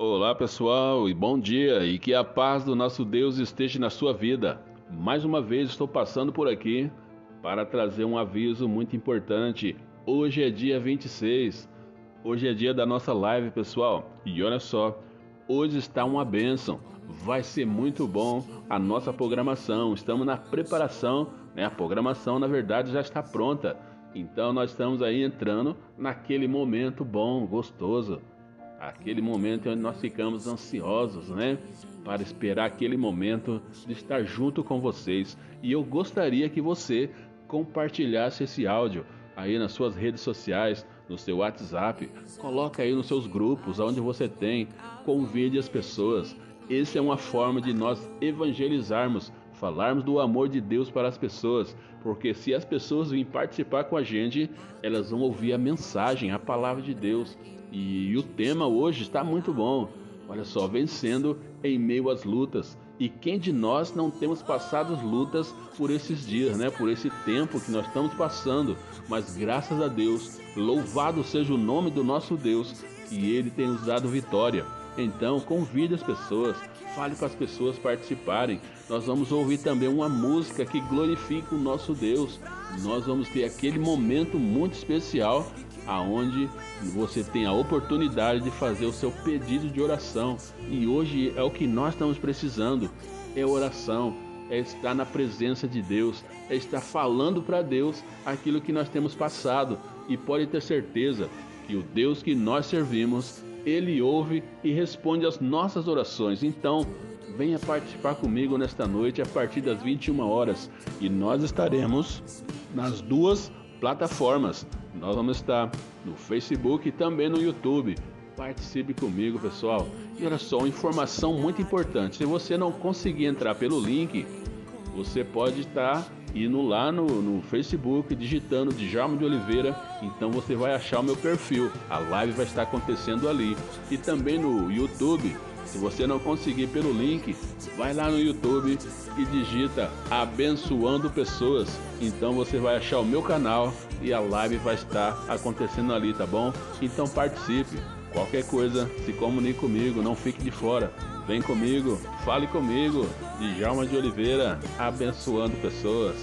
Olá pessoal e bom dia e que a paz do nosso Deus esteja na sua vida. Mais uma vez estou passando por aqui para trazer um aviso muito importante. Hoje é dia 26, hoje é dia da nossa live pessoal e olha só, hoje está uma bênção, vai ser muito bom a nossa programação. Estamos na preparação, né? A programação na verdade já está pronta. Então nós estamos aí entrando naquele momento bom, gostoso aquele momento onde nós ficamos ansiosos, né? Para esperar aquele momento de estar junto com vocês. E eu gostaria que você compartilhasse esse áudio aí nas suas redes sociais, no seu WhatsApp, coloca aí nos seus grupos, onde você tem, convide as pessoas. Essa é uma forma de nós evangelizarmos, falarmos do amor de Deus para as pessoas, porque se as pessoas virem participar com a gente, elas vão ouvir a mensagem, a palavra de Deus. E, o tema hoje está muito bom. Olha só, vencendo em meio às lutas. E quem de nós não temos passado lutas por esses dias, né? Por esse tempo que nós estamos passando. Mas graças a Deus, louvado seja o nome do nosso Deus, que ele tem nos dado vitória. Então, convide as pessoas, fale para as pessoas participarem. Nós vamos ouvir também uma música que glorifica o nosso Deus. Nós vamos ter aquele momento muito especial aonde você tem a oportunidade de fazer o seu pedido de oração. E hoje é o que nós estamos precisando, é oração, é estar na presença de Deus, é estar falando para Deus aquilo que nós temos passado. E pode ter certeza que o Deus que nós servimos, ele ouve e responde às nossas orações. Então, venha participar comigo nesta noite a partir das 21 horas e nós estaremos nas duas plataformas. Nós vamos estar no Facebook e também no YouTube. Participe comigo, pessoal. E olha só, informação muito importante. Se você não conseguir entrar pelo link, você pode estar indo lá no, no Facebook, digitando Djalma de Oliveira. Então você vai achar o meu perfil. A live vai estar acontecendo ali. E também no YouTube. Se você não conseguir pelo link, vai lá no YouTube e digita Abençoando Pessoas. Então você vai achar o meu canal e a live vai estar acontecendo ali, tá bom? Então participe. Qualquer coisa, se comunique comigo, não fique de fora. Vem comigo, fale comigo. Djalma de Oliveira, abençoando pessoas.